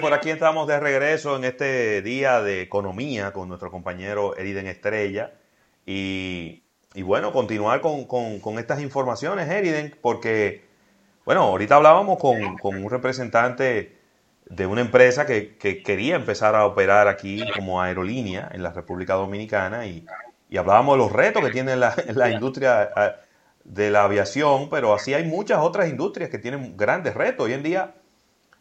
Por aquí estamos de regreso en este día de economía con nuestro compañero Eriden Estrella. Y, bueno, continuar con, estas informaciones, Eriden, porque, bueno, ahorita hablábamos con, un representante de una empresa que, quería empezar a operar aquí como aerolínea en la República Dominicana y, hablábamos de los retos que tiene la industria de la aviación, pero así hay muchas otras industrias que tienen grandes retos. Hoy en día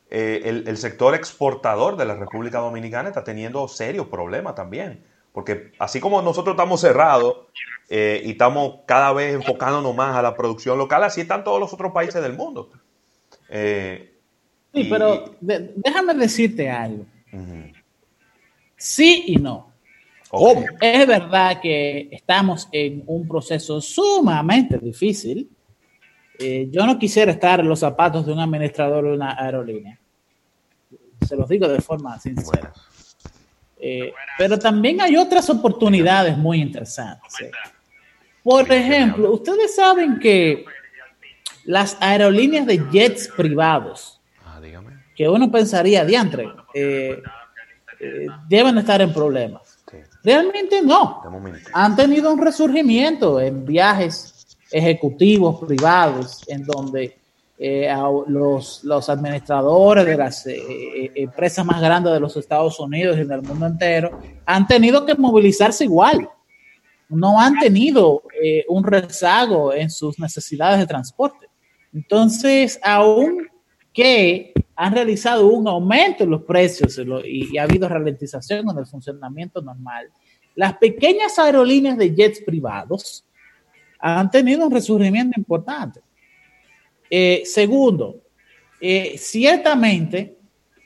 eh, el, sector exportador de la República Dominicana está teniendo serios problemas también. Porque así como nosotros estamos cerrados eh, y estamos cada vez enfocándonos más a la producción local, así están todos los otros países del mundo. Eh, sí, pero déjame decirte algo. Sí y no. Es verdad que estamos en un proceso sumamente difícil eh, yo no quisiera estar en los zapatos de un administrador de una aerolínea. Se los digo de forma sincera. Eh, pero también hay otras oportunidades muy interesantes. ¿eh? Por ejemplo, ustedes saben que las aerolíneas de jets privados, ah, que uno pensaría, diantre, deben estar en problemas. Realmente no. Han tenido un resurgimiento en viajes ejecutivos privados en donde eh, los, los, administradores de las eh, eh, empresas más grandes de los Estados Unidos y del mundo entero han tenido que movilizarse igual. No han tenido un rezago en sus necesidades de transporte. Entonces, aún que han realizado un aumento en los precios y, y ha habido ralentización en el funcionamiento normal, las pequeñas aerolíneas de jets privados han tenido un resurgimiento importante. Eh, segundo, eh, ciertamente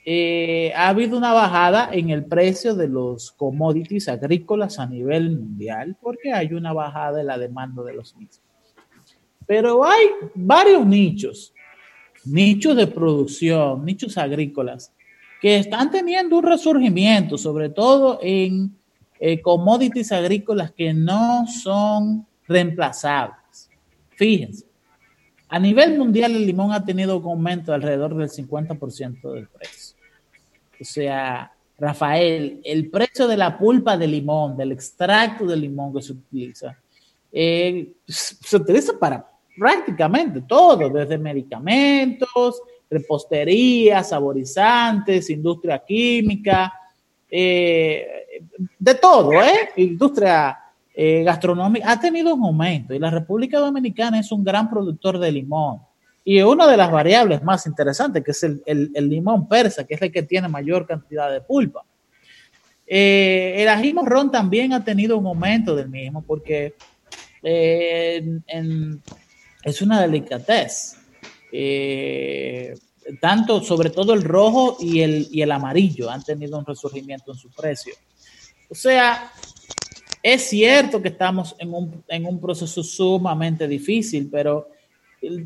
eh, ha habido una bajada en el precio de los commodities agrícolas a nivel mundial porque hay una bajada en la demanda de los mismos. Pero hay varios nichos, nichos de producción, nichos agrícolas, que están teniendo un resurgimiento, sobre todo en commodities agrícolas que no son reemplazables. Fíjense, a nivel mundial el limón ha tenido un aumento de alrededor del 50% del precio. O sea, Rafael, el precio de la pulpa de limón, del extracto de limón que se utiliza, eh, se utiliza para prácticamente todo, desde medicamentos, repostería, saborizantes, industria química, eh, de todo, ¿eh? Industria eh, gastronómica ha tenido un aumento y la República Dominicana es un gran productor de limón. Y una de las variables más interesantes, que es el, limón persa, que es el que tiene mayor cantidad de pulpa. Eh, el ají morrón también ha tenido un aumento del mismo porque eh, es una delicatez. tanto, sobre todo el rojo y el, y el amarillo han tenido un resurgimiento en su precio. O sea, es cierto que estamos en un, proceso sumamente difícil, pero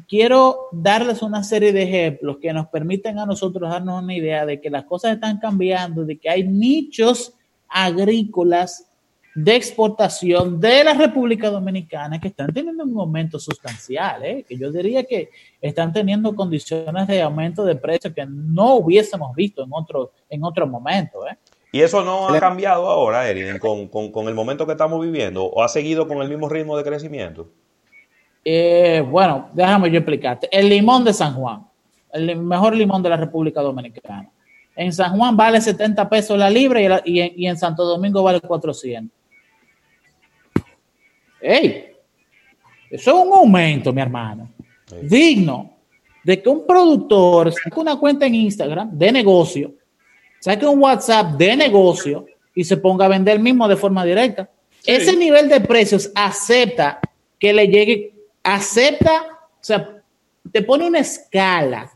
quiero darles una serie de ejemplos que nos permiten a nosotros darnos una idea de que las cosas están cambiando, de que hay nichos agrícolas de exportación de la República Dominicana que están teniendo un aumento sustancial, ¿eh? que yo diría que están teniendo condiciones de aumento de precios que no hubiésemos visto en otro, en otro momento. ¿eh? Y eso no ha cambiado ahora, Erin, con, el momento que estamos viviendo, o ha seguido con el mismo ritmo de crecimiento. Eh, bueno, déjame yo explicarte. El limón de San Juan, el mejor limón de la República Dominicana. En San Juan vale 70 pesos la libra y, en, Santo Domingo vale 400. ¡Ey! Eso es un aumento, mi hermano. Digno de que un productor saque una cuenta en Instagram de negocio saque un WhatsApp de negocio y se ponga a vender mismo de forma directa. Ese nivel de precios acepta que le llegue, acepta, o sea, te pone una escala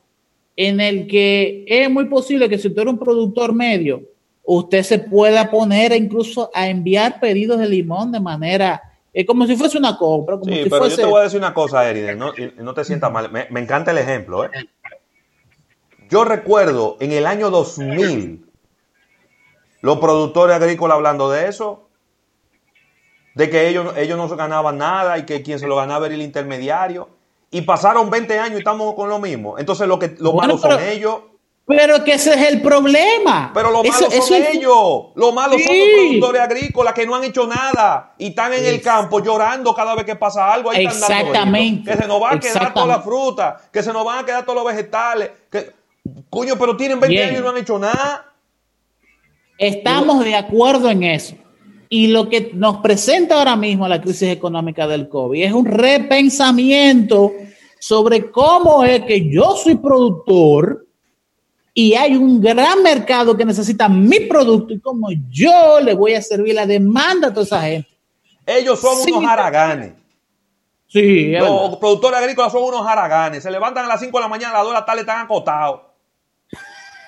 en el que es muy posible que si tú eres un productor medio, usted se pueda poner incluso a enviar pedidos de limón de manera, es como si fuese una compra. sí, pero yo te voy a decir una cosa, Eriden, no, no te sientas mal, me, me encanta el ejemplo, ¿eh? Yo recuerdo en el año 2000, los productores agrícolas hablando de eso, de que ellos, ellos no ganaban nada y que quien se lo ganaba era el intermediario. Y pasaron 20 años y estamos con lo mismo. Entonces lo que lo malo son ellos. Pero que ese es el problema. Pero lo malo son ellos. Lo malo son los productores agrícolas que no han hecho nada y están en el campo llorando cada vez que pasa algo. Ahí Exactamente. que se nos va a quedar toda la fruta, que se nos van a quedar todos los vegetales. Que, coño, pero tienen 20 años y no han hecho nada. Estamos de acuerdo en eso. Y lo que nos presenta ahora mismo la crisis económica del COVID es un repensamiento sobre cómo es que yo soy productor y hay un gran mercado que necesita mi producto y como yo le voy a servir la demanda a toda esa gente. Ellos son unos haraganes. Sí, los productores agrícolas son unos haraganes. Se levantan a las 5 de la mañana, a las 2 de la tarde están acotados.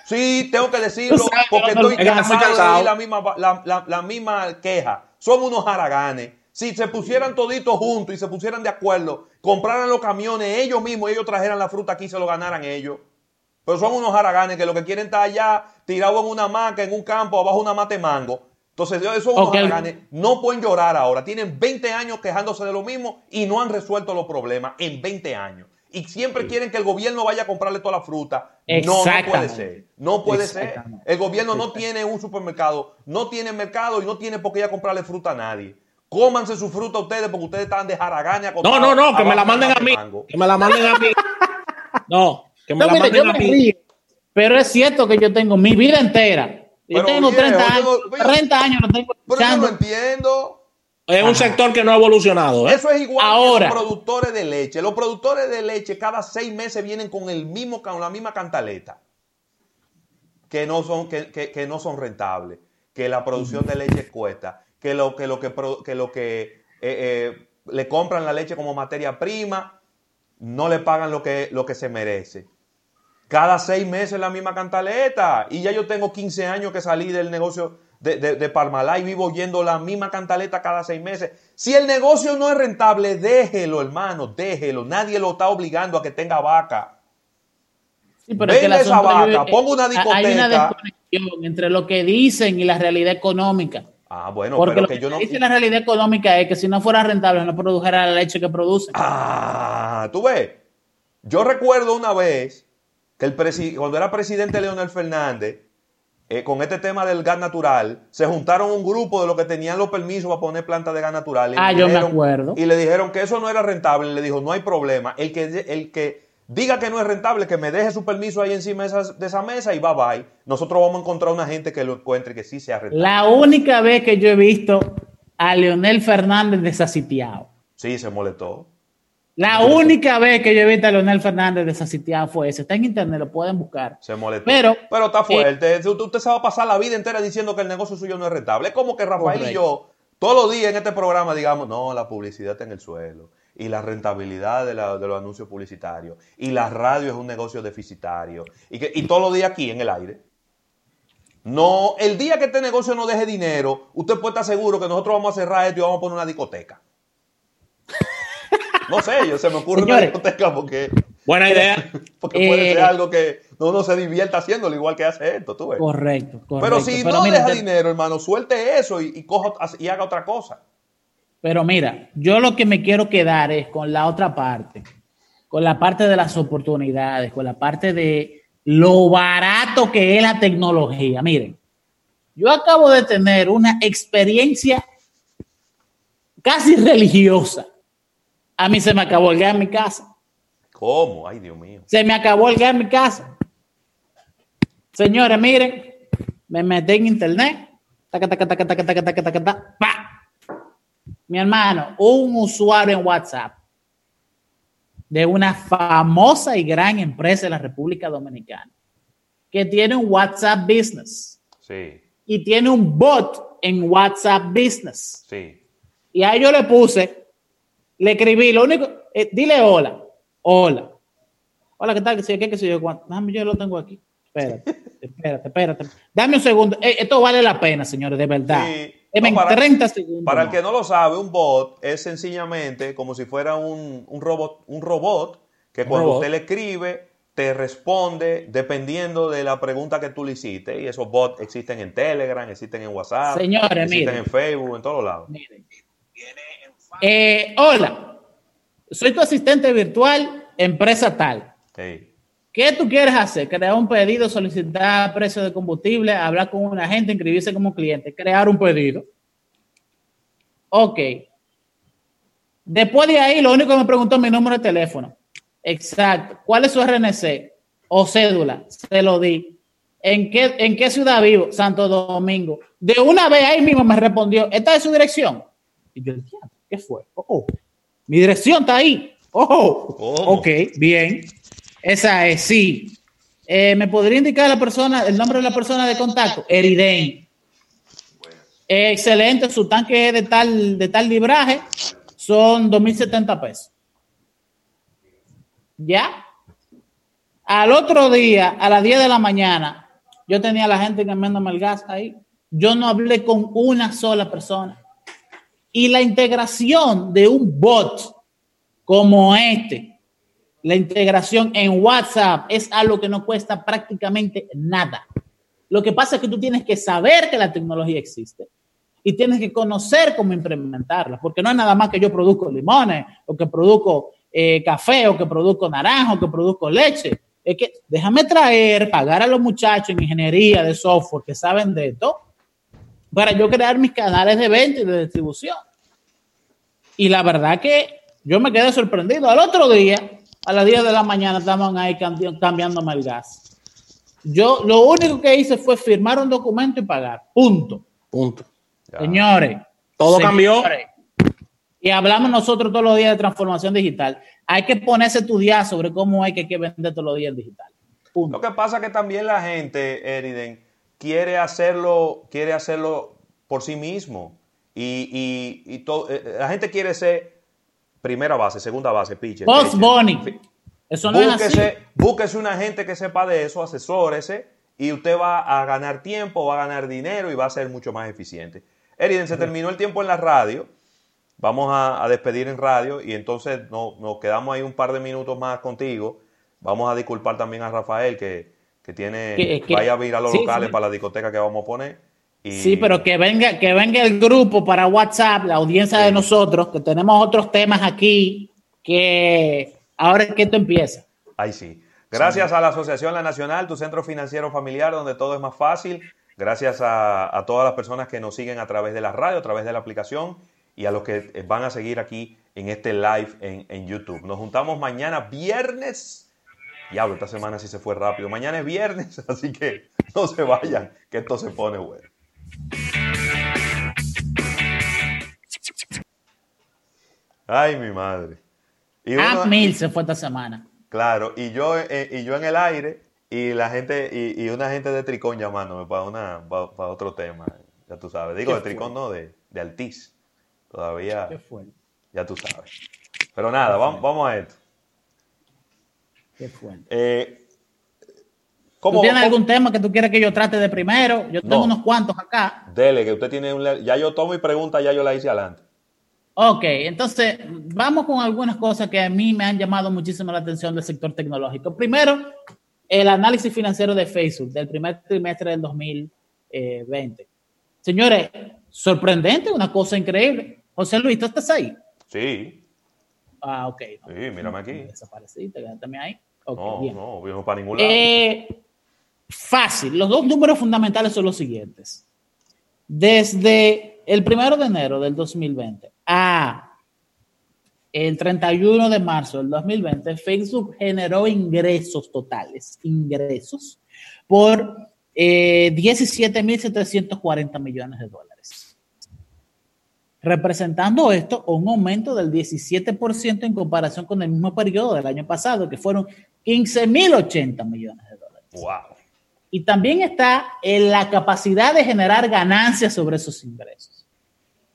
Sí, tengo que decirlo porque estoy cansado de la misma, la, misma queja. Son unos haraganes. Si se pusieran toditos juntos y se pusieran de acuerdo, compraran los camiones ellos mismos, ellos trajeran la fruta aquí y se lo ganaran ellos. Pero son unos haraganes que lo que quieren estar allá tirado en una maca, en un campo, abajo una mate mango. Entonces, esos unos haraganes no pueden llorar ahora. Tienen 20 años quejándose de lo mismo y no han resuelto los problemas en 20 años. Y siempre quieren que el gobierno vaya a comprarle toda la fruta. No, no puede ser. No puede ser. El gobierno no tiene un supermercado, no tiene mercado y no tiene por qué ir a comprarle fruta a nadie. Cómanse su fruta ustedes porque ustedes están de haraganes. No, no, no, que me la manden a mí. Que me la manden a mí. No, pero es cierto que yo tengo mi vida entera. Yo tengo 30 años. 30 años no tengo Pero yo no entiendo. Es un sector que no ha evolucionado. ¿eh? Eso es igual Ahora, que los productores de leche. Los productores de leche cada seis meses vienen con el mismo, con la misma cantaleta. Que no son, que, no son rentables. Que la producción de leche cuesta. Que lo que, lo que, que, lo que eh, eh, le compran la leche como materia prima, no le pagan lo que, lo que se merece. Cada seis meses la misma cantaleta. Y ya yo tengo 15 años que salí del negocio de, de, Parmalá y vivo oyendo la misma cantaleta cada seis meses. Si el negocio no es rentable, déjelo, hermano, déjelo. Nadie lo está obligando a que tenga vaca. Sí, pero Vende esa vaca, ponga una discoteca. Hay una desconexión entre lo que dicen y la realidad económica. Ah, bueno, Porque pero lo que, yo no. Dice la realidad económica es que si no fuera rentable, no produjera la leche que produce. Ah, tú ves. Yo recuerdo una vez que el cuando era presidente Leonel Fernández, eh, con este tema del gas natural, se juntaron un grupo de los que tenían los permisos para poner plantas de gas natural. ah, yo me acuerdo. Y le dijeron que eso no era rentable. le dijo, no hay problema. El que, el que diga que no es rentable, que me deje su permiso ahí encima de esa, mesa y bye bye. Nosotros vamos a encontrar una gente que lo encuentre que sí sea rentable. La única vez que yo he visto a Leonel Fernández desasitiado. Sí, se molestó. La única vez que yo he visto a Leonel Fernández desasitiado fue ese. Está en internet, lo pueden buscar. Se molestó. Pero, pero está fuerte. Eh, usted, se va a pasar la vida entera diciendo que el negocio suyo no es rentable. Es como que Rafael y yo, todos los días en este programa, digamos, no, la publicidad está en el suelo. Y la rentabilidad de, los anuncios publicitarios. Y la radio es un negocio deficitario. Y, que, y todos los días aquí en el aire. No, el día que este negocio no deje dinero, usted puede estar seguro que nosotros vamos a cerrar esto y vamos a poner una discoteca. No sé, yo se me ocurre una discoteca porque. Buena idea. Porque puede ser eh, algo que uno se divierta haciéndolo igual que hace esto, tú ves. Correcto, correcto. Pero si no deja dinero, hermano, suelte eso y, y haga otra cosa. Pero mira, yo lo que me quiero quedar es con la otra parte, con la parte de las oportunidades, con la parte de lo barato que es la tecnología. Miren, yo acabo de tener una experiencia casi religiosa a mí se me acabó el gas en mi casa. ¿Cómo? Ay, Dios mío. Se me acabó el gas en mi casa. Señores, miren, me metí en internet. Mi hermano, un usuario en WhatsApp de una famosa y gran empresa de la República Dominicana que tiene un WhatsApp Business. Sí. Y tiene un bot en WhatsApp Business. Sí. Y ahí yo le puse le escribí, lo único, eh, dile hola, hola. Hola, ¿qué tal? ¿Qué sé qué? ¿Qué sé yo? Dame, yo lo tengo aquí. Espérate, espérate, espérate. Dame un segundo. Eh, esto vale la pena, señores, de verdad. Sí. para, 30 segundos. Para el que no lo sabe, un bot es sencillamente como si fuera un, robot, un robot que cuando usted le escribe, te responde dependiendo de la pregunta que tú le hiciste. Y esos bots existen en Telegram, existen en WhatsApp, Señores, existen en Facebook, en todos lados. Miren. Eh, hola, soy tu asistente virtual, empresa tal. ¿Qué tú quieres hacer? Crear un pedido, solicitar precio de combustible, hablar con una gente, inscribirse como cliente, crear un pedido. Ok. Después de ahí, lo único que me preguntó es mi número de teléfono. Exacto. ¿Cuál es su RNC o cédula? Se lo di. ¿En qué, ¿En qué ciudad vivo? Santo Domingo. De una vez ahí mismo me respondió, ¿esta es su dirección? Y yo ¿qué fue? Oh, oh. mi dirección está ahí. Oh, ok, bien. Esa es, sí. Eh, ¿Me podría indicar la persona, el nombre de la persona de contacto? Eriden. excelente, su tanque es de tal, de tal libraje, son 2.070 pesos. ¿Ya? Al otro día, a las 10 de la mañana, yo tenía a la gente cambiándome el gas ahí. Yo no hablé con una sola persona. Y la integración de un bot como este, la integración en WhatsApp es algo que no cuesta prácticamente nada. Lo que pasa es que tú tienes que saber que la tecnología existe y tienes que conocer cómo implementarla, porque no es nada más que yo produzco limones o que produzco eh, café o que produzco naranja o que produzco leche es que déjame traer, pagar a los muchachos en ingeniería de software que saben de esto, para yo crear mis canales de venta y de distribución. Y la verdad que yo me quedé sorprendido. Al otro día, a las 10 de la mañana, estaban ahí cambiando el gas. Yo lo único que hice fue firmar un documento y pagar. Punto. Punto. Señores. Todo cambió. Y hablamos nosotros todos los días de transformación digital hay que ponerse a estudiar sobre cómo hay que, vender todos los días en digital. Lo que pasa es que también la gente, Eriden, quiere hacerlo, quiere hacerlo por sí mismo. Y, y, todo, eh, la gente quiere ser primera base, segunda base, pitcher. Post Bonnie. Eso no búsquese, es así. Búsquese una gente que sepa de eso, asesórese y usted va a ganar tiempo, va a ganar dinero y va a ser mucho más eficiente. Eriden, se terminó el tiempo en la radio vamos a, despedir en radio y entonces nos quedamos ahí un par de minutos más contigo. Vamos a disculpar también a Rafael que, tiene, vaya a ir a los locales para la discoteca que vamos a poner. Sí, pero que venga, que venga el grupo para WhatsApp, la audiencia de nosotros, que tenemos otros temas aquí, que ahora es que esto empieza. Ahí sí. Gracias a la Asociación La Nacional, tu centro financiero familiar, donde todo es más fácil. Gracias a, a todas las personas que nos siguen a través de la radio, a través de la aplicación y a los que van a seguir aquí en este live en, YouTube. Nos juntamos mañana viernes. Diablo, esta semana sí se fue rápido. Mañana es viernes, así que no se vayan, que esto se pone bueno. Ay, mi madre. Y ah, mil se fue esta semana. Claro, y yo, eh, y yo en el aire y la gente, y, una gente de Tricón llamándome para, una, para, otro tema, ya tú sabes. Digo, de Tricón no, de, de Altiz. Todavía. Qué Ya tú sabes. Pero nada, vamos, vamos, a esto. Qué fuerte. Eh, ¿Tú tienes algún tema que tú quieres que yo trate de primero? Yo tengo unos cuantos acá. Dele, que usted tiene un... Ya yo tomo y pregunta, ya yo la hice adelante. Ok, entonces vamos con algunas cosas que a mí me han llamado muchísimo la atención del sector tecnológico. Primero, el análisis financiero de Facebook del primer trimestre del 2020. Señores, sorprendente, una cosa increíble. José Luis, ¿tú estás ahí? Sí. Ah, ok. sí, mírame aquí. Desapareciste, también ahí. Okay, no, no, para ningún lado. Eh, fácil. Los dos números fundamentales son los siguientes. Desde el primero de enero del 2020 a el 31 de marzo del 2020, Facebook generó ingresos totales, ingresos, por eh, 17.740 millones de dólares. Representando esto un aumento del 17% en comparación con el mismo periodo del año pasado, que fueron 15.080 millones de dólares. Wow. Y también está en la capacidad de generar ganancias sobre esos ingresos,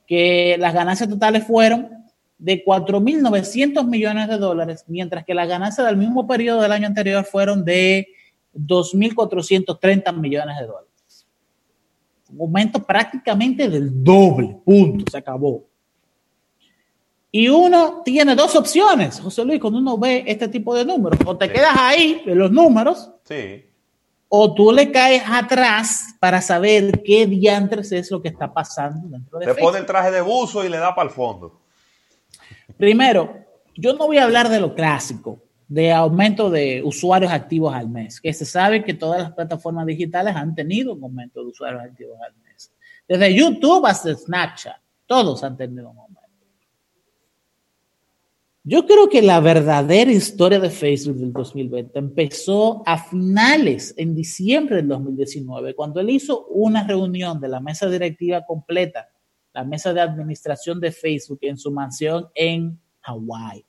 que las ganancias totales fueron de 4.900 millones de dólares, mientras que las ganancias del mismo periodo del año anterior fueron de 2.430 millones de dólares. Un aumento prácticamente del doble, punto, se acabó. Y uno tiene dos opciones, José Luis, cuando uno ve este tipo de números. O te quedas ahí en los números, sí. o tú le caes atrás para saber qué diantres es lo que está pasando dentro de Te pone el traje de buzo y le da para el fondo. Primero, yo no voy a hablar de lo clásico, de aumento de usuarios activos al mes, que se sabe que todas las plataformas digitales han tenido un aumento de usuarios activos al mes. Desde YouTube hasta Snapchat, todos han tenido un aumento. Yo creo que la verdadera historia de Facebook del 2020 empezó a finales, en diciembre del 2019, cuando él hizo una reunión de la mesa directiva completa, la mesa de administración de Facebook en su mansión en Hawái.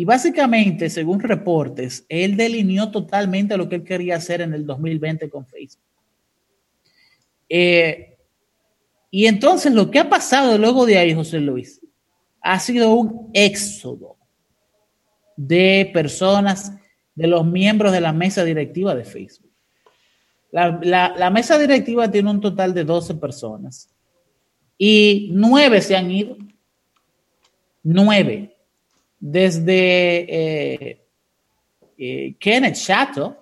Y básicamente, según reportes, él delineó totalmente lo que él quería hacer en el 2020 con Facebook. Eh, y entonces lo que ha pasado luego de ahí, José Luis, ha sido un éxodo de personas, de los miembros de la mesa directiva de Facebook. La, mesa directiva tiene un total de 12 personas y nueve se han ido. Nueve. Desde eh, eh, Kenneth Chato,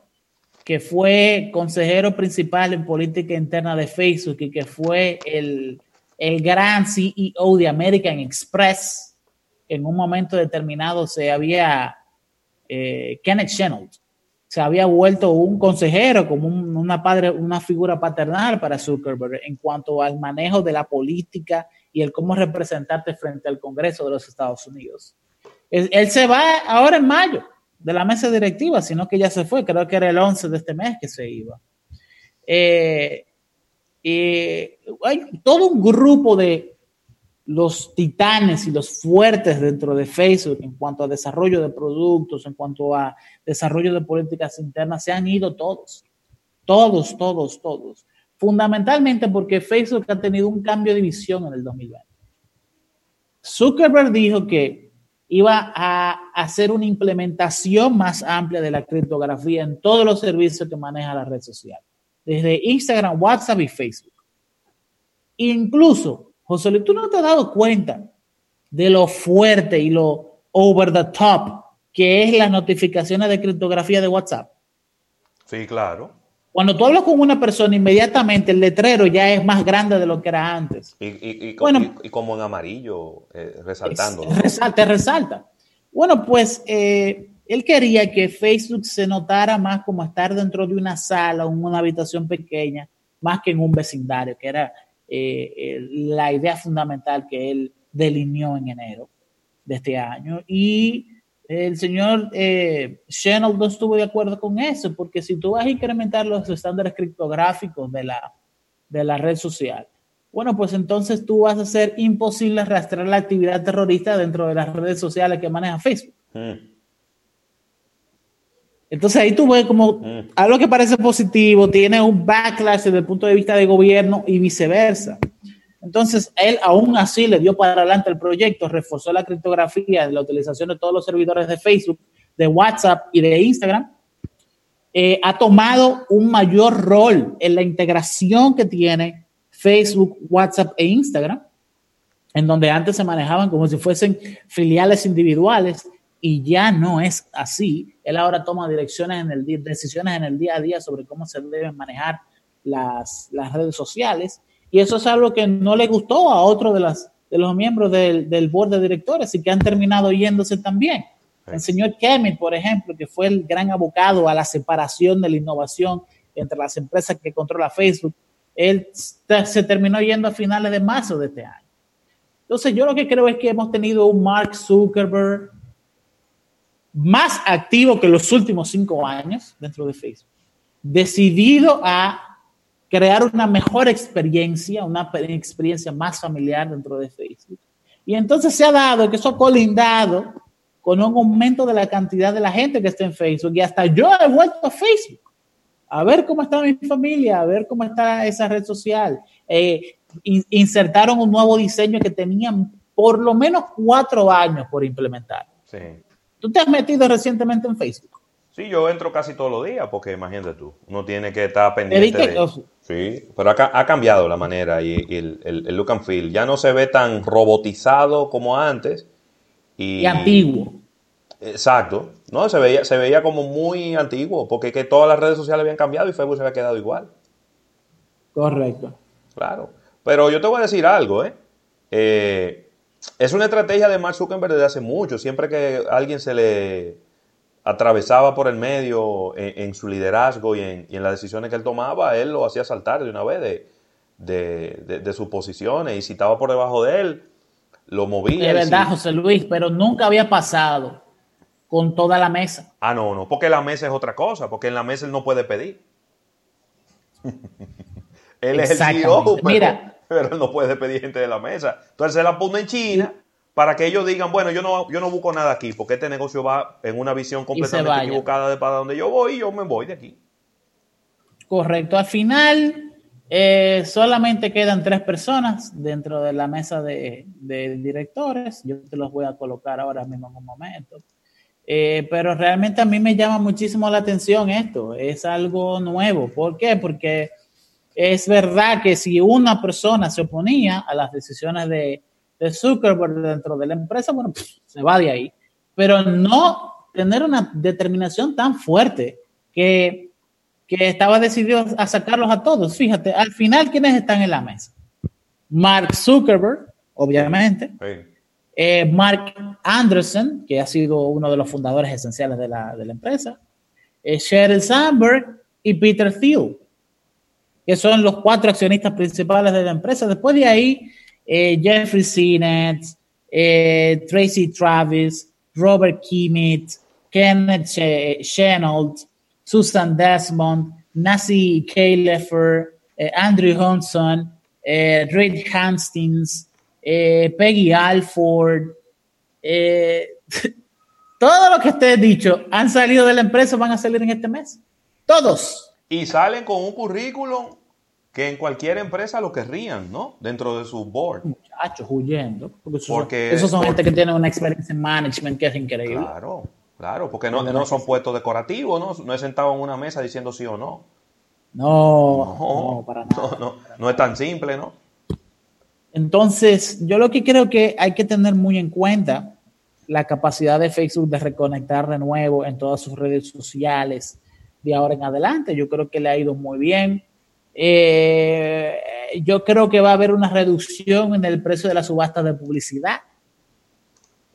que fue consejero principal en política interna de Facebook y que fue el, el gran CEO de American Express, en un momento determinado se había, eh, Kenneth Chenault, se había vuelto un consejero, como una, padre, una figura paternal para Zuckerberg en cuanto al manejo de la política y el cómo representarte frente al Congreso de los Estados Unidos. Él, se va ahora en mayo de la mesa directiva, sino que ya se fue, creo que era el 11 de este mes que se iba. Eh, hay todo un grupo de los titanes y los fuertes dentro de Facebook en cuanto a desarrollo de productos, en cuanto a desarrollo de políticas internas, se han ido todos, todos, todos, todos. Fundamentalmente porque Facebook ha tenido un cambio de visión en el 2020. Zuckerberg dijo que iba a hacer una implementación más amplia de la criptografía en todos los servicios que maneja la red social desde Instagram, WhatsApp y Facebook. Incluso, José Luis, tú no te has dado cuenta de lo fuerte y lo over the top que es las notificaciones de criptografía de WhatsApp. Sí, claro. Cuando tú hablas con una persona, inmediatamente el letrero ya es más grande de lo que era antes. Y, bueno, y como en amarillo, eh, resaltando. te resalta. Bueno, pues eh, él quería que Facebook se notara más como estar dentro de una sala o una habitación pequeña, más que en un vecindario, que era eh, la idea fundamental que él delineó en enero de este año. Y el señor eh, no estuvo de acuerdo con eso, porque si tú vas a incrementar los estándares criptográficos de la, de la red social, bueno, pues entonces tú vas a hacer imposible rastrear la actividad terrorista dentro de las redes sociales que maneja Facebook. Mm. Entonces ahí tú ves como mm. algo que parece positivo, tiene un backlash desde el punto de vista de gobierno y viceversa. Entonces él aún así le dio para adelante el proyecto, reforzó la criptografía, la utilización de todos los servidores de Facebook, de WhatsApp y de Instagram. Eh, ha tomado un mayor rol en la integración que tiene Facebook, WhatsApp e Instagram, en donde antes se manejaban como si fuesen filiales individuales y ya no es así. Él ahora toma direcciones en el decisiones en el día a día sobre cómo se deben manejar las, redes sociales. Y eso es algo que no le gustó a otro de, las, de los miembros del, del board de directores y que han terminado yéndose también. El señor Kemet, por ejemplo, que fue el gran abocado a la separación de la innovación entre las empresas que controla Facebook, él se terminó yendo a finales de marzo de este año. Entonces, yo lo que creo es que hemos tenido un Mark Zuckerberg más activo que los últimos cinco años dentro de Facebook, decidido a crear una mejor experiencia, una experiencia más familiar dentro de Facebook. Y entonces se ha dado que eso ha colindado con un aumento de la cantidad de la gente que está en Facebook. Y hasta yo he vuelto a Facebook a ver cómo está mi familia, a ver cómo está esa red social. Eh, insertaron un nuevo diseño que tenían por lo menos cuatro años por implementar. Sí. ¿Tú te has metido recientemente en Facebook? Sí, yo entro casi todos los días porque imagínate tú, uno tiene que estar pendiente de... Sí, pero ha, ha cambiado la manera y, el, look and feel. Ya no se ve tan robotizado como antes. Y, antiguo. Exacto. No, se veía, se veía como muy antiguo porque que todas las redes sociales habían cambiado y Facebook se había quedado igual. Correcto. Claro. Pero yo te voy a decir algo, ¿eh? eh es una estrategia de Mark Zuckerberg desde hace mucho. Siempre que alguien se le, atravesaba por el medio en, su liderazgo y en, las decisiones que él tomaba, él lo hacía saltar de una vez de, de, sus posiciones y si estaba por debajo de él, lo movía. De verdad, José Luis, pero nunca había pasado con toda la mesa. Ah, no, no, porque la mesa es otra cosa, porque en la mesa él no puede pedir. él es el CEO, pero, Mira, pero él no puede pedir gente de la mesa. Entonces se la pone en China para que ellos digan, bueno, yo no, yo no busco nada aquí, porque este negocio va en una visión completamente equivocada de para donde yo voy y yo me voy de aquí. Correcto. Al final, eh, solamente quedan tres personas dentro de la mesa de, directores. Yo te los voy a colocar ahora mismo en un momento. Eh, pero realmente a mí me llama muchísimo la atención esto. Es algo nuevo. ¿Por qué? Porque es verdad que si una persona se oponía a las decisiones de, de Zuckerberg dentro de la empresa, bueno, se va de ahí. Pero no tener una determinación tan fuerte que, que estaba decidido a sacarlos a todos. Fíjate, al final, ¿quiénes están en la mesa? Mark Zuckerberg, obviamente. Eh, Mark Anderson, que ha sido uno de los fundadores esenciales de la, de la empresa. Eh, Sheryl Sandberg y Peter Thiel, que son los cuatro accionistas principales de la empresa. Después de ahí eh, Jeffrey Sinet, eh, Tracy Travis, Robert Kimmett, Kenneth Chenault, Susan Desmond, Nancy Kaylefer, eh, Andrew Hunson, Reed Hastings, Peggy Alford, todo lo que esté dicho han salido de la empresa, van a salir en este mes. Todos. Y salen con un currículum que en cualquier empresa lo querrían, ¿no? Dentro de su board. Muchachos, huyendo. Porque, esos son gente que tiene una experiencia en management que es increíble. Claro, claro, porque no, no son puestos decorativos, ¿no? No es sentado en una mesa diciendo sí o no. No, no, para nada. No, no es tan simple, ¿no? Entonces, yo lo que creo que hay que tener muy en cuenta la capacidad de Facebook de reconectar de nuevo en todas sus redes sociales de ahora en adelante. Yo creo que le ha ido muy bien eh, yo creo que va a haber una reducción en el precio de la subasta de publicidad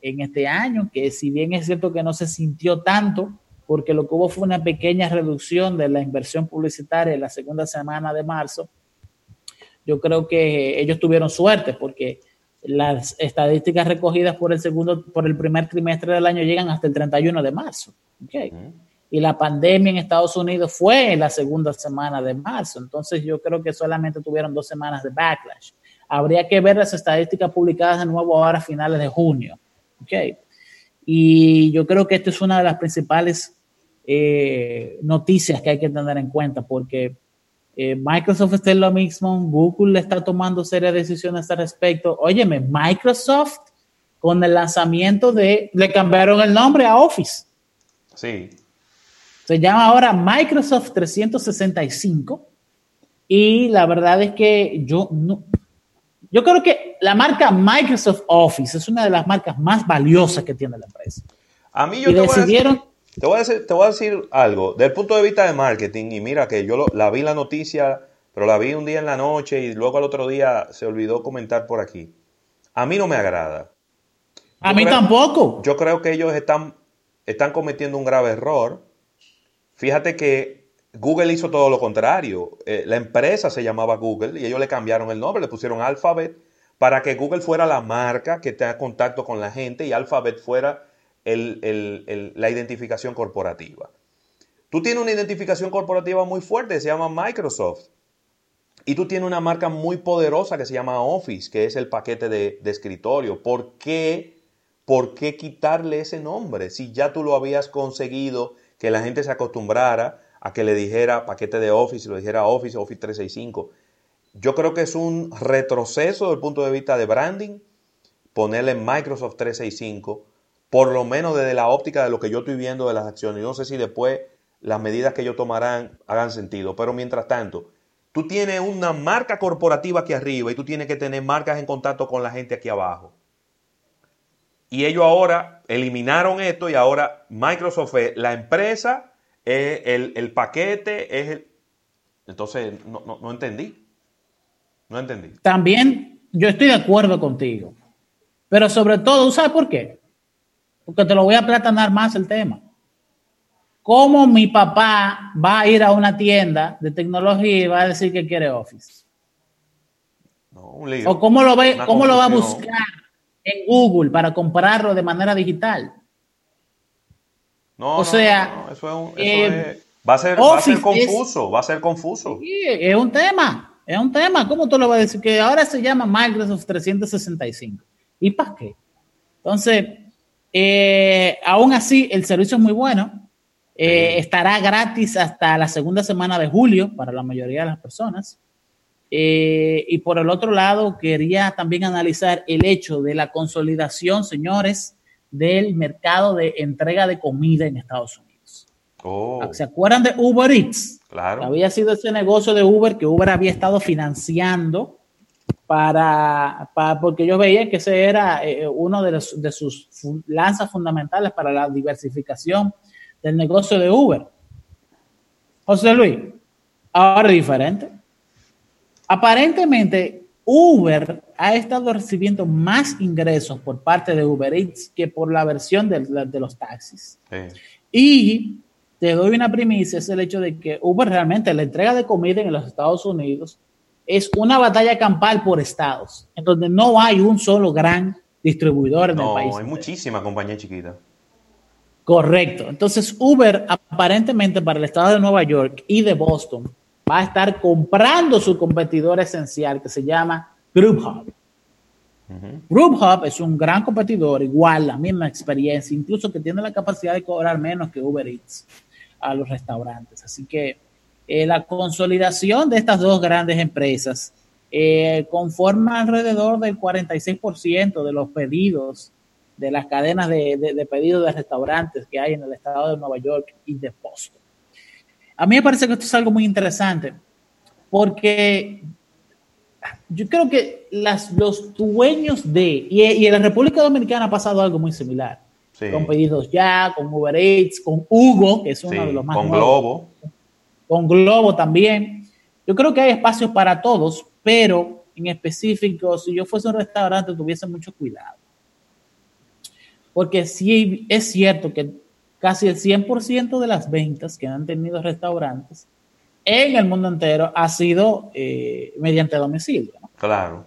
en este año, que si bien es cierto que no se sintió tanto, porque lo que hubo fue una pequeña reducción de la inversión publicitaria en la segunda semana de marzo, yo creo que ellos tuvieron suerte porque las estadísticas recogidas por el segundo, por el primer trimestre del año llegan hasta el 31 de marzo. Okay y la pandemia en Estados Unidos fue en la segunda semana de marzo. Entonces yo creo que solamente tuvieron dos semanas de backlash. Habría que ver las estadísticas publicadas de nuevo ahora a finales de junio. Okay. Y yo creo que esto es una de las principales eh, noticias que hay que tener en cuenta porque eh, Microsoft está en lo mismo, Google le está tomando serias decisiones al respecto. Óyeme, Microsoft con el lanzamiento de, le cambiaron el nombre a Office. Sí, se llama ahora Microsoft 365 y la verdad es que yo no, yo creo que la marca Microsoft Office es una de las marcas más valiosas que tiene la empresa. A mí yo te, decidieron, voy a decir, te, voy a decir, algo, del punto de vista de marketing, y mira que yo la vi la noticia, pero la vi un día en la noche y luego al otro día se olvidó comentar por aquí. A mí no me agrada. a mí tampoco. Yo creo que ellos están, están cometiendo un grave error Fíjate que Google hizo todo lo contrario. Eh, la empresa se llamaba Google y ellos le cambiaron el nombre, le pusieron Alphabet para que Google fuera la marca que tenga contacto con la gente y Alphabet fuera la identificación corporativa. Tú tienes una identificación corporativa muy fuerte, se llama Microsoft. Y tú tienes una marca muy poderosa que se llama Office, que es el paquete de, de escritorio. ¿Por qué? ¿Por qué quitarle ese nombre si ya tú lo habías conseguido que la gente se acostumbrara a que le dijera paquete de Office, lo dijera Office, Office 365. Yo creo que es un retroceso desde el punto de vista de branding ponerle Microsoft 365, por lo menos desde la óptica de lo que yo estoy viendo de las acciones. Yo no sé si después las medidas que ellos tomarán hagan sentido, pero mientras tanto, tú tienes una marca corporativa aquí arriba y tú tienes que tener marcas en contacto con la gente aquí abajo. Y ellos ahora eliminaron esto y ahora Microsoft es la empresa, el, el, paquete, es el... Entonces, no, no, no entendí. No entendí. También yo estoy de acuerdo contigo. Pero sobre todo, ¿sabes por qué? Porque te lo voy a platanar más el tema. ¿cómo mi papá va a ir a una tienda de tecnología y va a decir que quiere Office? No, un lío. ¿O cómo lo, ve, cómo lo va a buscar en Google para comprarlo de manera digital? No, o sea, eso, es, va, a ser, va a ser confuso, va a ser confuso. Sí, es un tema, es un tema. ¿Cómo tú lo vas a decir? Que ahora se llama Microsoft 365. ¿Y para qué? Entonces, eh, aún así, el servicio es muy bueno. Eh, estará gratis hasta la segunda semana de julio para la mayoría de las personas. Eh, y por el otro lado, quería también analizar el hecho de la consolidación, señores, del mercado de entrega de comida en Estados Unidos. Oh. ¿Se acuerdan de Uber Eats? Claro. Había sido ese negocio de Uber que Uber había estado financiando para, porque yo veía que ese era eh, uno de, de sus lanzas fundamentales para la diversificación del negocio de Uber. José Luis, ahora es diferente. Aparentemente, Uber ha estado recibiendo más ingresos por parte de Uber Eats que por la versión de, los taxis. Y te doy una primicia, es el hecho de que Uber realmente, la entrega de comida en los Estados Unidos, es una batalla campal por estados, en donde no hay un solo gran distribuidor en el país. No, hay muchísima compañía chiquita. Correcto. Entonces, Uber aparentemente para el estado de Nueva York y de Boston va a estar comprando su competidor esencial que se llama GroupHub. GroupHub es un gran competidor, igual, la misma experiencia, incluso que tiene la capacidad de cobrar menos que Uber Eats a los restaurantes. Así que eh, la consolidación de estas dos grandes empresas eh, conforma alrededor del 46% de los pedidos de las cadenas de, de, pedidos de restaurantes que hay en el estado de Nueva York y de Boston. A mí me parece que esto es algo muy interesante porque yo creo que las, los dueños de, y, en la República Dominicana ha pasado algo muy similar, con pedidos ya, con Uber Eats, con Hugo, que es uno de los más Con Globo. Con Globo también. Yo creo que hay espacios para todos, pero en específico, si yo fuese un restaurante, tuviese mucho cuidado porque sí es cierto que casi el 100% de las ventas que han tenido restaurantes en el mundo entero ha sido eh, mediante domicilio. Claro.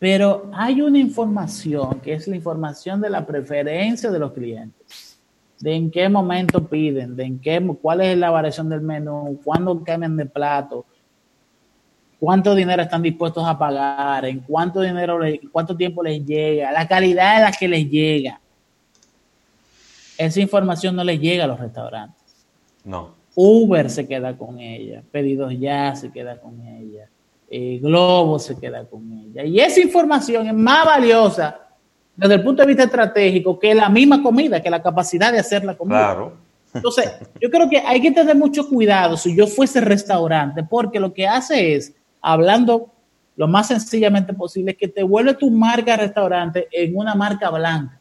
Pero hay una información que es la información de la preferencia de los clientes, de en qué momento piden, de en qué, cuál es la variación del menú, cuándo cambian de plato, cuánto dinero están dispuestos a pagar, en cuánto dinero, cuánto tiempo les llega, la calidad de la que les llega. Esa información no les llega a los restaurantes. No. Uber se queda con ella, Pedidos Ya se queda con ella, eh, Globo se queda con ella. Y esa información es más valiosa desde el punto de vista estratégico que la misma comida, que la capacidad de hacer la comida. Claro. Entonces, yo creo que hay que tener mucho cuidado si yo fuese restaurante, porque lo que hace es hablando lo más sencillamente posible, que te vuelve tu marca restaurante en una marca blanca.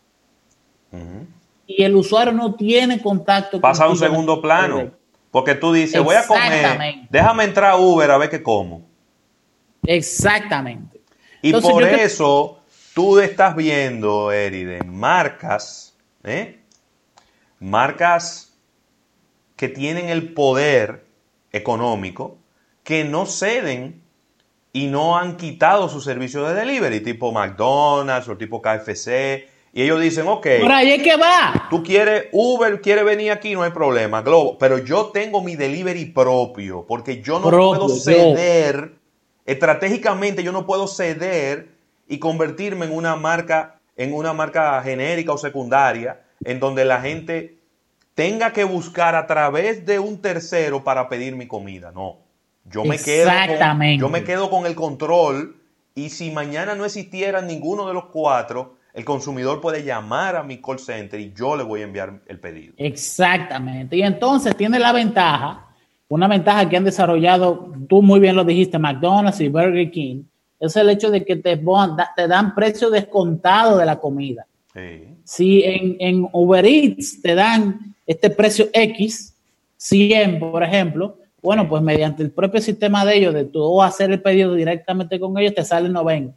Y el usuario no tiene contacto. Pasa a un segundo plano. Porque tú dices, voy a comer, déjame entrar a Uber a ver qué como. Exactamente. Y por eso tú estás viendo, Eriden, marcas, ¿eh? marcas que tienen el poder económico, que no ceden y no han quitado su servicio de delivery, tipo McDonald's o tipo KFC. Y ellos dicen, ok. Por ahí es que va. Tú quieres, Uber quiere venir aquí, no hay problema, Globo. Pero yo tengo mi delivery propio, porque yo no puedo ceder, estratégicamente yo no puedo ceder y convertirme en una marca, en una marca genérica o secundaria, en donde la gente tenga que buscar a través de un tercero para pedir mi comida. No. Yo me, quedo con, yo me quedo con el control y si mañana no existiera ninguno de los cuatro, el consumidor puede llamar a mi call center y yo le voy a enviar el pedido. Exactamente. Y entonces tiene la ventaja, una ventaja que han desarrollado, tú muy bien lo dijiste, McDonald's y Burger King, es el hecho de que te, te dan precio descontado de la comida. Si en, en Uber Eats te dan este precio X, 100 por ejemplo, bueno, pues mediante el propio sistema de ellos, de tú hacer el pedido directamente con ellos, te sale 90.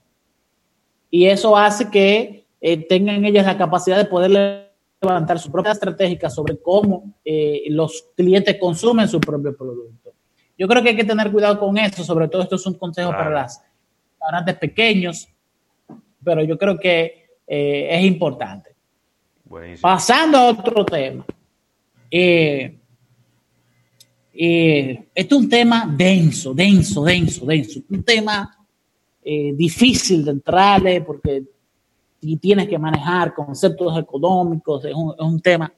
Y eso hace que eh, tengan ellos la capacidad de poderle levantar su propia estrategia sobre cómo eh, los clientes consumen su propio producto. Yo creo que hay que tener cuidado con eso, sobre todo esto es un consejo para las restaurantes pequeños, pero yo creo que eh, es importante. Pasando a otro tema. Eh, eh, esto es un tema denso, denso, denso, denso. Un tema difícil de entrarle porque tienes que manejar conceptos económicos. Es un, es un tema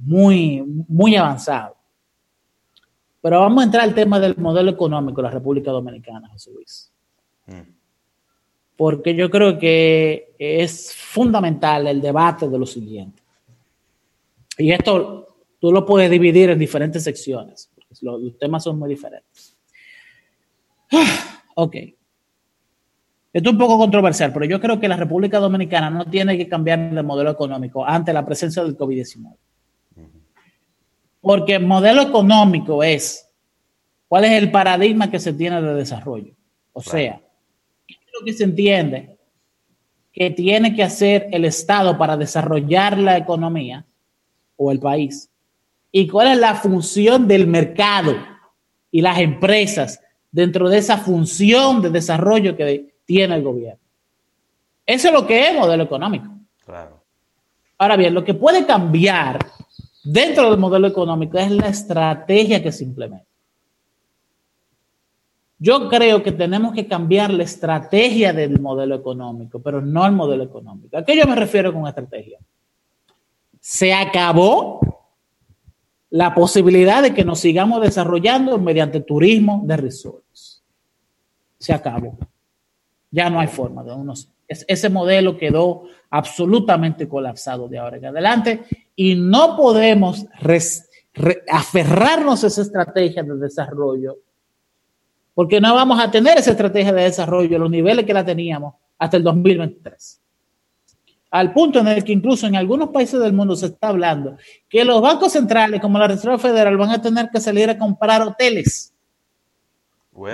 muy, muy avanzado. Pero vamos a entrar al tema del modelo económico de la República Dominicana, José Luis. Mm. Porque yo creo que es fundamental el debate de lo siguiente. Y esto tú lo puedes dividir en diferentes secciones, porque los, temas son muy diferentes. ok. Esto es un poco controversial, pero yo creo que la República Dominicana no tiene que cambiar de modelo económico ante la presencia del COVID-19. Porque el modelo económico es cuál es el paradigma que se tiene de desarrollo. O sea, ¿qué es lo que se entiende que tiene que hacer el Estado para desarrollar la economía o el país? ¿Y cuál es la función del mercado y las empresas dentro de esa función de desarrollo que tiene el gobierno? Eso es lo que es modelo económico. Claro. Ahora bien, lo que puede cambiar dentro del modelo económico es la estrategia que se implementa. Yo creo que tenemos que cambiar la estrategia del modelo económico, pero no el modelo económico. ¿A qué yo me refiero con estrategia? Se acabó la posibilidad de que nos sigamos desarrollando mediante turismo de resorts. Se acabó. Ya no hay forma de unos. Ese modelo quedó absolutamente colapsado de ahora en adelante y no podemos aferrarnos a esa estrategia de desarrollo porque no vamos a tener esa estrategia de desarrollo los niveles que la teníamos hasta el 2023. Al punto en el que incluso en algunos países del mundo se está hablando que los bancos centrales como la Reserva Federal van a tener que salir a comprar hoteles.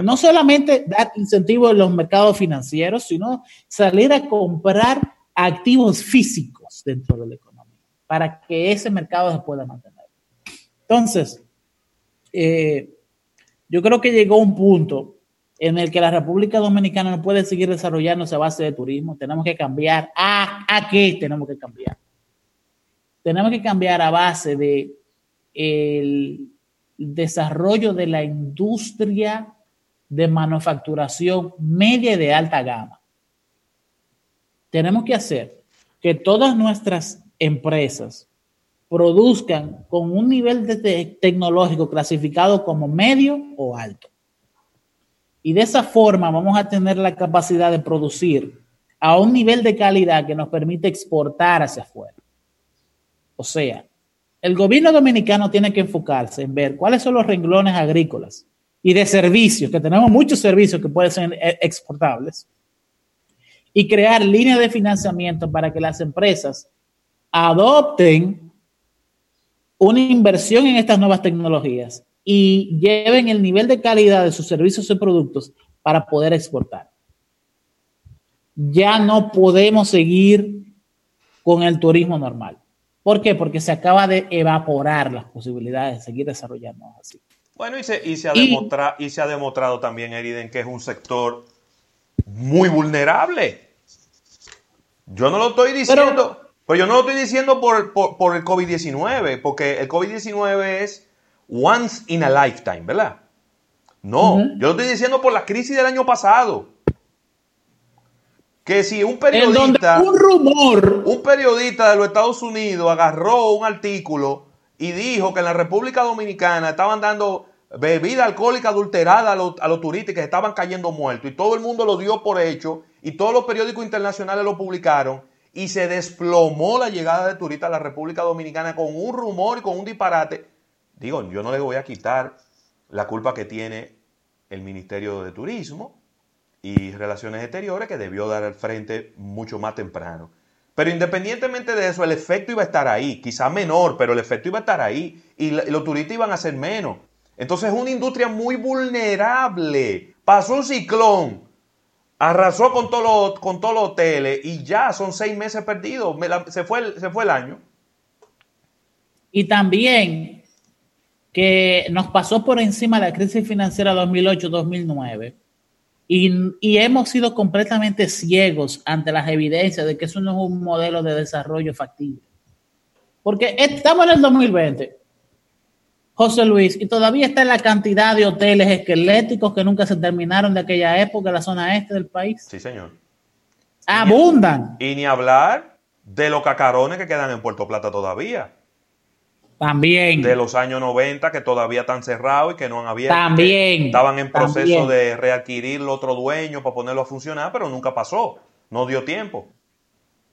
No solamente dar incentivos en los mercados financieros, sino salir a comprar activos físicos dentro de la economía para que ese mercado se pueda mantener. Entonces, eh, yo creo que llegó un punto en el que la República Dominicana no puede seguir desarrollándose a base de turismo. Tenemos que cambiar. ¿A, a qué tenemos que cambiar? Tenemos que cambiar a base de el desarrollo de la industria de manufacturación media y de alta gama. Tenemos que hacer que todas nuestras empresas produzcan con un nivel de tecnológico clasificado como medio o alto. Y de esa forma vamos a tener la capacidad de producir a un nivel de calidad que nos permite exportar hacia afuera. O sea, el gobierno dominicano tiene que enfocarse en ver cuáles son los renglones agrícolas y de servicios, que tenemos muchos servicios que pueden ser eh, exportables, y crear líneas de financiamiento para que las empresas adopten una inversión en estas nuevas tecnologías y lleven el nivel de calidad de sus servicios y productos para poder exportar. Ya no podemos seguir con el turismo normal. ¿Por qué? Porque se acaba de evaporar las posibilidades de seguir desarrollándonos así. Bueno, y se, ha, y se ha demostrado también, Eriden, que es un sector muy vulnerable. Yo no lo estoy diciendo. Pero yo no lo estoy diciendo por, el COVID-19, porque el COVID-19 es once in a lifetime, ¿verdad? No, yo lo estoy diciendo por la crisis del año pasado. Que si un periodista. un rumor. Un periodista de los Estados Unidos agarró un artículo y dijo que en la República Dominicana estaban dando bebida alcohólica adulterada a los, turistas que estaban cayendo muertos. Y todo el mundo lo dio por hecho. Y todos los periódicos internacionales lo publicaron y se desplomó la llegada de turistas a la República Dominicana con un rumor y con un disparate. Digo, yo no le voy a quitar la culpa que tiene el Ministerio de Turismo y Relaciones Exteriores, que debió dar al frente mucho más temprano. Pero independientemente de eso, el efecto iba a estar ahí, quizá menor, pero el efecto iba a estar ahí y los turistas iban a ser menos. Entonces es una industria muy vulnerable. Pasó un ciclón arrasó con todos los con hoteles y ya son seis meses perdidos. se, fue, se fue el año. Y también que nos pasó por encima la crisis financiera 2008-2009 y, hemos sido completamente ciegos ante las evidencias de que eso no es un modelo de desarrollo factible. Porque estamos en el 2020, José Luis, y todavía está en la cantidad de hoteles esqueléticos que nunca se terminaron de aquella época en la zona este del país. Sí, señor. Abundan. Y ni hablar de los cacarones que quedan en Puerto Plata todavía. También. De los años 90 que todavía están cerrados y que no han abierto. También. Estaban en proceso de readquirir el otro dueño para ponerlo a funcionar, pero nunca pasó. No dio tiempo.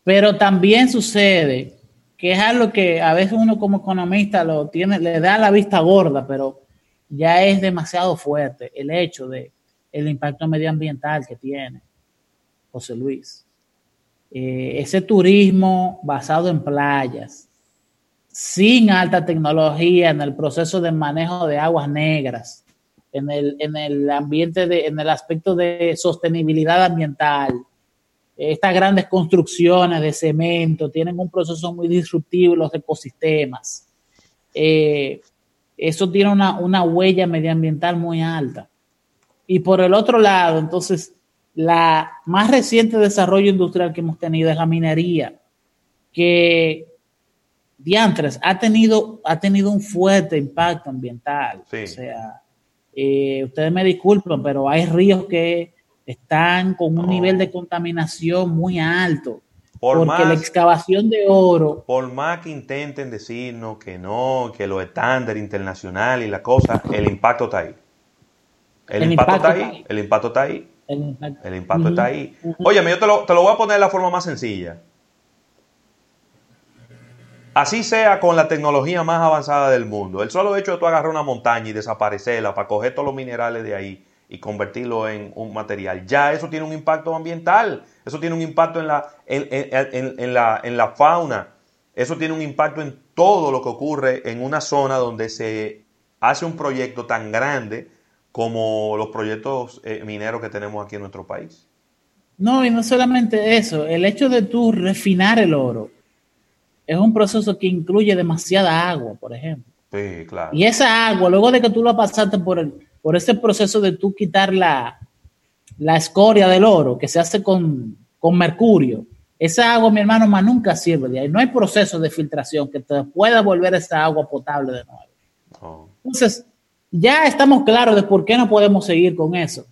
Pero también sucede que es algo que a veces uno como economista lo tiene, le da la vista gorda, pero ya es demasiado fuerte el hecho de el impacto medioambiental que tiene José Luis. Eh, ese turismo basado en playas, sin alta tecnología en el proceso de manejo de aguas negras, en el, en el ambiente, de, en el aspecto de sostenibilidad ambiental. Estas grandes construcciones de cemento tienen un proceso muy disruptivo en los ecosistemas. Eh, eso tiene una, una huella medioambiental muy alta. Y por el otro lado, entonces, la más reciente desarrollo industrial que hemos tenido es la minería, que diantres, ha tenido, ha tenido un fuerte impacto ambiental. O sea, eh, ustedes me disculpan, pero hay ríos que están con un nivel de contaminación muy alto. porque la excavación de oro. Por más que intenten decirnos que no, que los estándares internacionales y la cosa, el impacto está ahí. El, impacto, está ahí, El impacto está ahí. El impacto, está ahí. Oye, yo te lo, te lo voy a poner de la forma más sencilla. Así sea con la tecnología más avanzada del mundo. El solo hecho de tú agarrar una montaña y desaparecerla para coger todos los minerales de ahí y convertirlo en un material, ya eso tiene un impacto ambiental, eso tiene un impacto en la, en, la, en la fauna, eso tiene un impacto en todo lo que ocurre en una zona donde se hace un proyecto tan grande como los proyectos eh, mineros que tenemos aquí en nuestro país. No, y no solamente eso, el hecho de tú refinar el oro, es un proceso que incluye demasiada agua, por ejemplo. Sí, claro. Y esa agua, luego de que tú la pasaste por, el, por ese proceso de tú quitar la, la escoria del oro, que se hace con, mercurio, esa agua, mi hermano, más nunca sirve de ahí. No hay proceso de filtración que te pueda volver esa agua potable de nuevo. Oh. Entonces, ya estamos claros de por qué no podemos seguir con eso.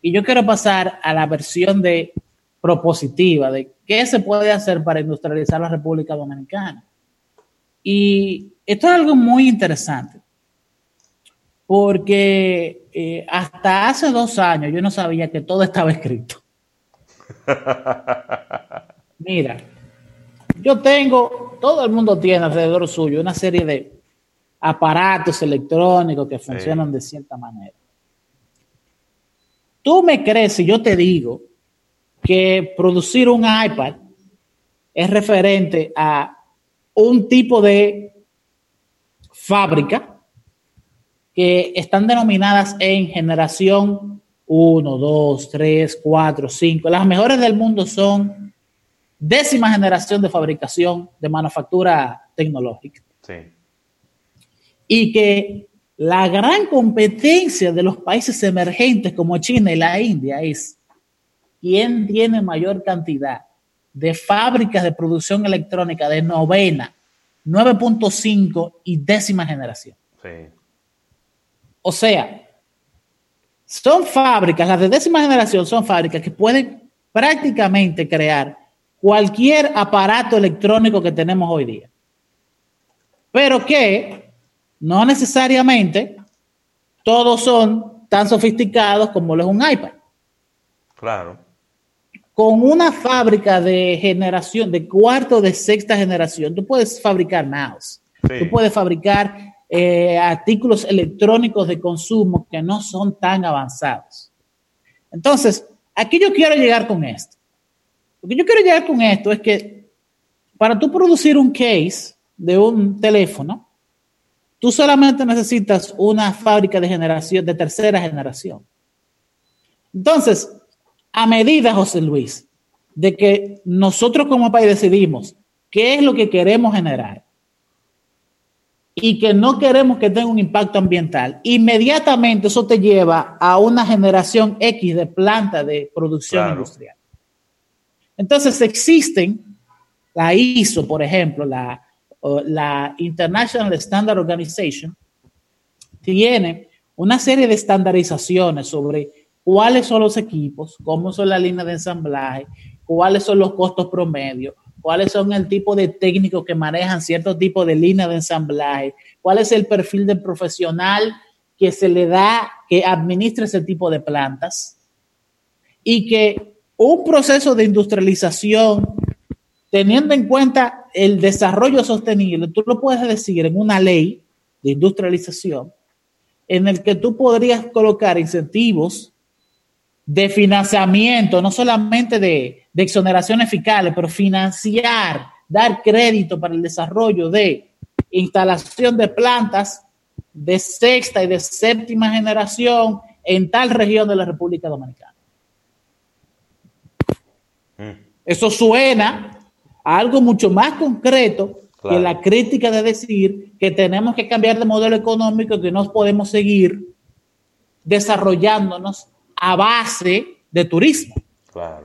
Y yo quiero pasar a la versión de propositiva de qué se puede hacer para industrializar la República Dominicana. Y esto es algo muy interesante, porque eh, hasta hace dos años yo no sabía que todo estaba escrito. Mira, yo tengo, todo el mundo tiene alrededor suyo una serie de aparatos electrónicos que funcionan de cierta manera. Tú me crees si yo te digo que producir un iPad es referente a un tipo de fábrica que están denominadas en generación 1, 2, 3, 4, 5. Las mejores del mundo son décima generación de fabricación de manufactura tecnológica. Sí. Y que la gran competencia de los países emergentes como China y la India es ¿quién tiene mayor cantidad de fábricas de producción electrónica de novena, 9.5 y décima generación? Sí. O sea, son fábricas, las de décima generación son fábricas que pueden prácticamente crear cualquier aparato electrónico que tenemos hoy día. Pero que no necesariamente todos son tan sofisticados como lo es un iPad. Claro con una fábrica de generación, de cuarto, de sexta generación, tú puedes fabricar mouse, tú puedes fabricar eh, artículos electrónicos de consumo que no son tan avanzados. Entonces, aquí yo quiero llegar con esto. Lo que yo quiero llegar con esto es que para tú producir un case de un teléfono, tú solamente necesitas una fábrica de generación, de tercera generación. Entonces, a medida, José Luis, de que nosotros como país decidimos qué es lo que queremos generar y que no queremos que tenga un impacto ambiental, inmediatamente eso te lleva a una generación X de planta de producción industrial. Entonces existen, la ISO, por ejemplo, la, la International Standard Organization, tiene una serie de estandarizaciones sobre cuáles son los equipos, cómo son las líneas de ensamblaje, cuáles son los costos promedios, cuáles son el tipo de técnicos que manejan cierto tipo de línea de ensamblaje, cuál es el perfil del profesional que se le da que administra ese tipo de plantas y que un proceso de industrialización, teniendo en cuenta el desarrollo sostenible, tú lo puedes decir en una ley de industrialización en el que tú podrías colocar incentivos de financiamiento, no solamente de, de exoneraciones fiscales, pero financiar, dar crédito para el desarrollo de instalación de plantas de sexta y de séptima generación en tal región de la República Dominicana. Mm. Eso suena a algo mucho más concreto que la crítica de decir que tenemos que cambiar de modelo económico, que no podemos seguir desarrollándonos a base de turismo.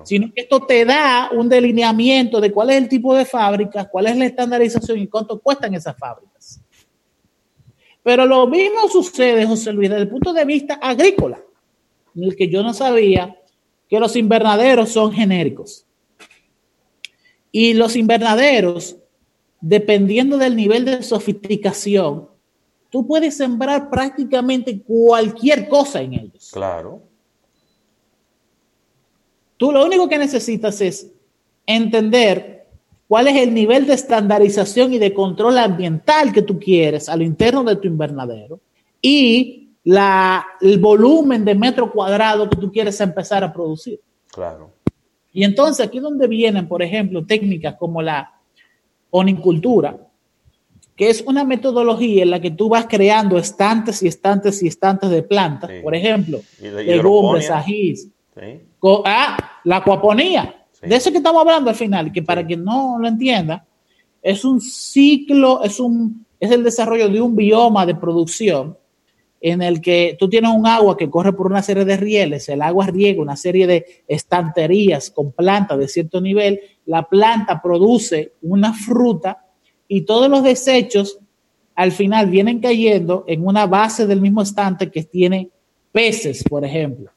Sino que esto te da un delineamiento de cuál es el tipo de fábricas, cuál es la estandarización y cuánto cuestan esas fábricas. Pero lo mismo sucede, José Luis, desde el punto de vista agrícola, en el que yo no sabía que los invernaderos son genéricos. Y los invernaderos, dependiendo del nivel de sofisticación, tú puedes sembrar prácticamente cualquier cosa en ellos. Claro. Tú lo único que necesitas es entender cuál es el nivel de estandarización y de control ambiental que tú quieres a lo interno de tu invernadero y la, el volumen de metro cuadrado que tú quieres empezar a producir. Claro. Y entonces aquí donde vienen, por ejemplo, técnicas como la onicultura, que es una metodología en la que tú vas creando estantes y estantes y estantes de plantas, por ejemplo, legumbres, ajís, Ah, la acuaponía. De eso que estamos hablando al final, que para quien no lo entienda, es un ciclo, es, un, es el desarrollo de un bioma de producción en el que tú tienes un agua que corre por una serie de rieles, el agua riega una serie de estanterías con plantas de cierto nivel, la planta produce una fruta y todos los desechos al final vienen cayendo en una base del mismo estante que tiene peces, por ejemplo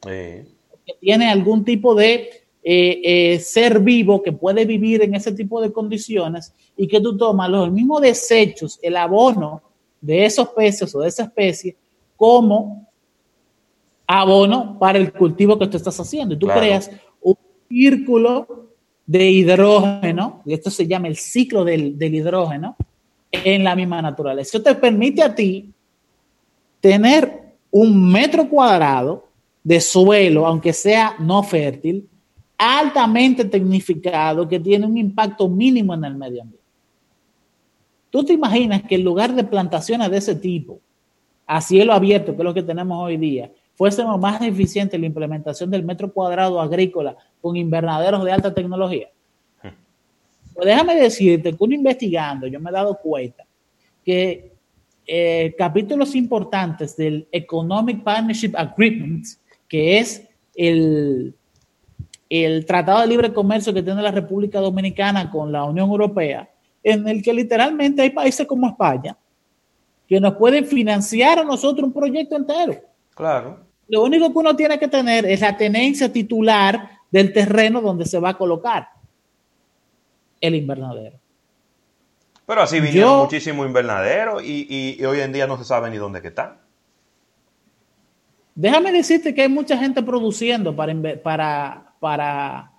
que tiene algún tipo de eh, eh, ser vivo que puede vivir en ese tipo de condiciones y que tú tomas los mismos desechos, el abono de esos peces o de esa especie, como abono para el cultivo que tú estás haciendo. Y tú creas un círculo de hidrógeno, y esto se llama el ciclo del, del hidrógeno, en la misma naturaleza. Eso te permite a ti tener un metro cuadrado de suelo, aunque sea no fértil, altamente tecnificado, que tiene un impacto mínimo en el medio ambiente. ¿Tú te imaginas que en lugar de plantaciones de ese tipo, a cielo abierto, que es lo que tenemos hoy día, fuésemos más eficientes en la implementación del metro cuadrado agrícola con invernaderos de alta tecnología? Pues déjame decirte que investigando, yo me he dado cuenta que eh, capítulos importantes del Economic Partnership Agreement que es el, el Tratado de Libre Comercio que tiene la República Dominicana con la Unión Europea, en el que literalmente hay países como España que nos pueden financiar a nosotros un proyecto entero. Claro. Lo único que uno tiene que tener es la tenencia titular del terreno donde se va a colocar el invernadero. Pero así vinieron muchísimos invernaderos y, y, hoy en día no se sabe ni dónde que están. Déjame decirte que hay mucha gente produciendo para, para, para,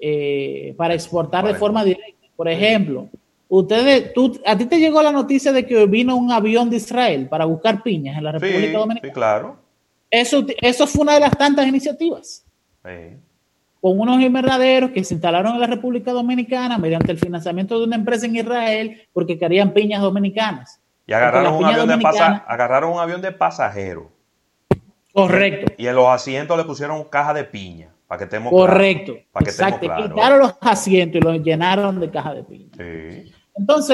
eh, para exportar de forma directa. Por ejemplo, ustedes, tú, a ti te llegó la noticia de que vino un avión de Israel para buscar piñas en la República Dominicana. Sí, claro. Eso, eso fue una de las tantas iniciativas. Con unos invernaderos que se instalaron en la República Dominicana mediante el financiamiento de una empresa en Israel porque querían piñas dominicanas. Y agarraron, un avión, de agarraron un avión de pasajeros Correcto. Y en los asientos le pusieron caja de piña. Para que estemos Correcto. Para que Exacto. Quitaron los asientos y los llenaron de caja de piña. Sí. Entonces,